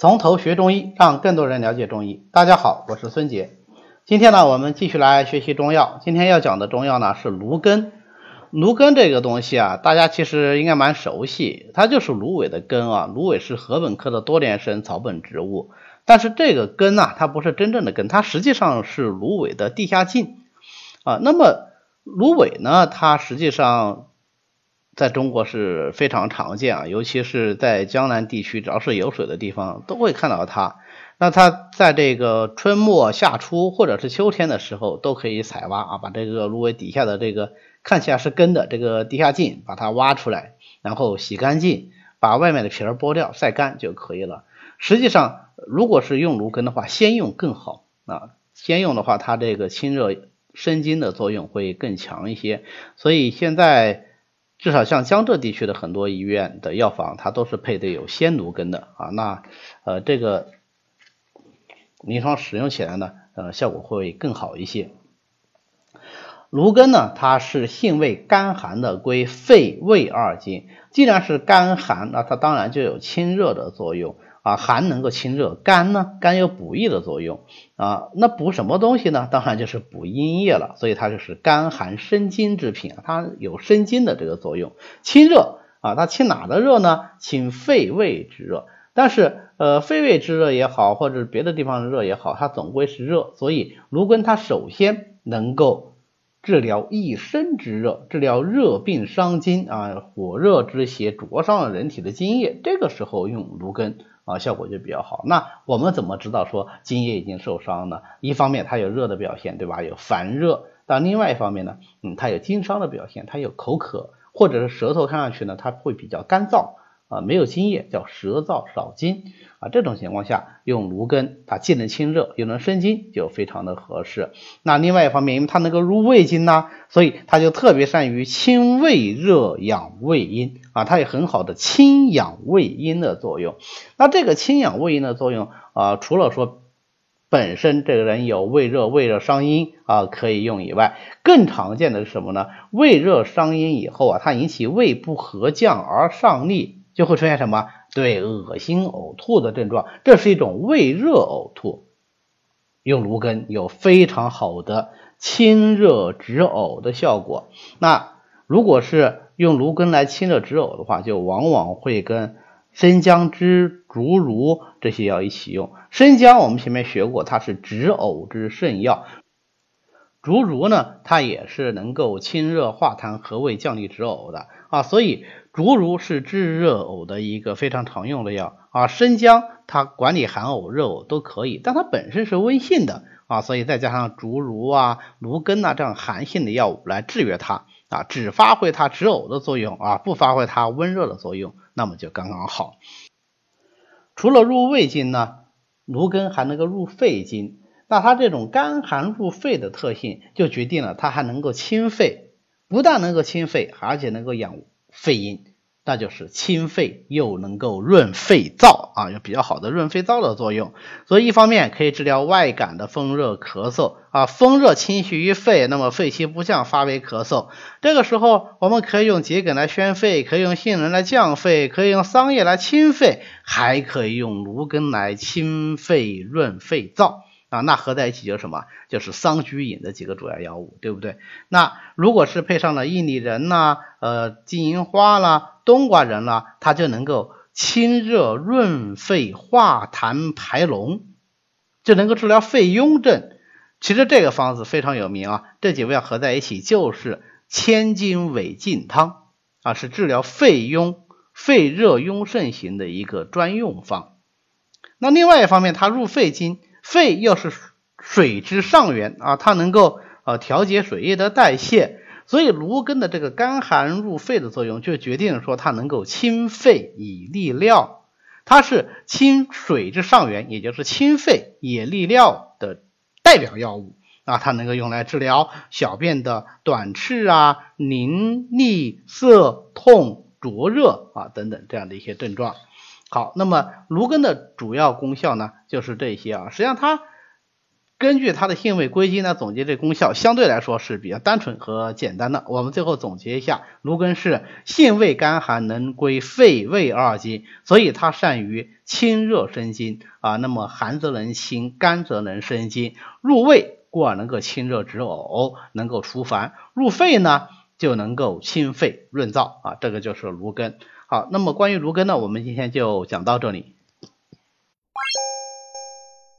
从头学中医，让更多人了解中医。大家好，我是孙杰。今天呢，我们继续来学习中药。今天要讲的中药呢是芦根。芦根这个东西啊，大家其实应该蛮熟悉，它就是芦苇的根啊。芦苇是禾本科的多年生草本植物，但是这个根呢，它不是真正的根，它实际上是芦苇的地下茎啊。那么芦苇呢，它实际上。在中国是非常常见啊，尤其是在江南地区，只要是有水的地方都会看到它。那它在这个春末夏初或者是秋天的时候，都可以采挖啊，把这个芦苇底下的这个看起来是根的这个地下茎把它挖出来，然后洗干净，把外面的皮儿剥掉，晒干就可以了。实际上，如果是用芦根的话，先用更好啊，先用的话，它这个清热生津的作用会更强一些。所以现在。至少像江浙地区的很多医院的药房，它都是配的有鲜芦根的啊。那呃，这个临床使用起来呢，呃，效果会更好一些。芦根呢，它是性味甘寒的，归肺胃二经。既然是甘寒，那它当然就有清热的作用。啊，寒能够清热，肝呢，肝有补益的作用啊。那补什么东西呢？当然就是补阴液了。所以它就是甘寒生津之品，它有生津的这个作用，清热啊。它清哪的热呢？清肺胃之热。但是呃，肺胃之热也好，或者别的地方的热也好，它总归是热。所以芦根它首先能够治疗一身之热，治疗热病伤津啊，火热之邪灼伤了人体的津液，这个时候用芦根。啊，效果就比较好。那我们怎么知道说津液已经受伤呢？一方面它有热的表现，对吧？有烦热。但另外一方面呢，嗯，它有津伤的表现，它有口渴，或者是舌头看上去呢，它会比较干燥。啊，没有津液叫舌燥少津啊，这种情况下用芦根，它既能清热又能生津，就非常的合适。那另外一方面，因为它能够入胃经呐，所以它就特别善于清胃热、养胃阴啊，它有很好的清养胃阴的作用。那这个清养胃阴的作用啊，除了说本身这个人有胃热、胃热伤阴啊可以用以外，更常见的是什么呢？胃热伤阴以后啊，它引起胃部合降而上逆。就会出现什么？对，恶心呕吐的症状，这是一种胃热呕吐。用芦根有非常好的清热止呕的效果。那如果是用芦根来清热止呕的话，就往往会跟生姜汁、竹茹这些药一起用。生姜我们前面学过，它是止呕之圣药。竹茹呢，它也是能够清热化痰、和胃、降利止呕的啊。所以竹茹是治热呕的一个非常常用的药啊。生姜它管理寒呕、热呕都可以，但它本身是温性的啊，所以再加上竹茹啊、芦根啊这样寒性的药物来制约它啊，只发挥它止呕的作用啊，不发挥它温热的作用，那么就刚刚好。除了入胃经呢，芦根还能够入肺经。那它这种甘寒入肺的特性，就决定了它还能够清肺，不但能够清肺，而且能够养肺阴，那就是清肺又能够润肺燥啊，有比较好的润肺燥的作用。所以一方面可以治疗外感的风热咳嗽啊，风热侵袭于肺，那么肺气不降，发为咳嗽。这个时候我们可以用桔梗来宣肺，可以用杏仁来降肺，可以用桑叶来清肺，还可以用芦根来清肺润肺燥。啊，那合在一起就是什么？就是桑菊饮的几个主要药物，对不对？那如果是配上了薏米仁呐、呃金银花啦、冬瓜仁啦，它就能够清热润肺、化痰排脓，就能够治疗肺痈症。其实这个方子非常有名啊，这几味药合在一起就是千金尾净汤啊，是治疗肺痈、肺热痈盛型的一个专用方。那另外一方面，它入肺经。肺又是水之上源啊，它能够呃调节水液的代谢，所以芦根的这个甘寒入肺的作用，就决定了说它能够清肺以利尿，它是清水之上源，也就是清肺也利尿的代表药物啊，它能够用来治疗小便的短赤啊、凝腻、涩痛、灼热啊等等这样的一些症状。好，那么芦根的主要功效呢，就是这些啊。实际上它根据它的性味归经呢，总结这功效相对来说是比较单纯和简单的。我们最后总结一下，芦根是性味甘寒，能归肺胃二经，所以它善于清热生津啊。那么寒则能清，干则能生津，入胃故而能够清热止呕，能够除烦；入肺呢就能够清肺润燥啊。这个就是芦根。好，那么关于芦根呢，我们今天就讲到这里。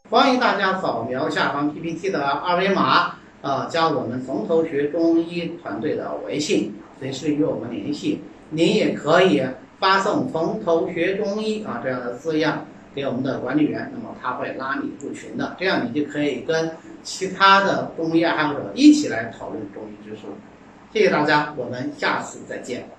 欢迎大家扫描下方 PPT 的二维码，啊，加我们从头学中医团队的微信，随时与我们联系。您也可以发送“从头学中医”啊这样的字样给我们的管理员，那么他会拉你入群的，这样你就可以跟其他的中医爱好者一起来讨论中医知识。谢谢大家，我们下次再见。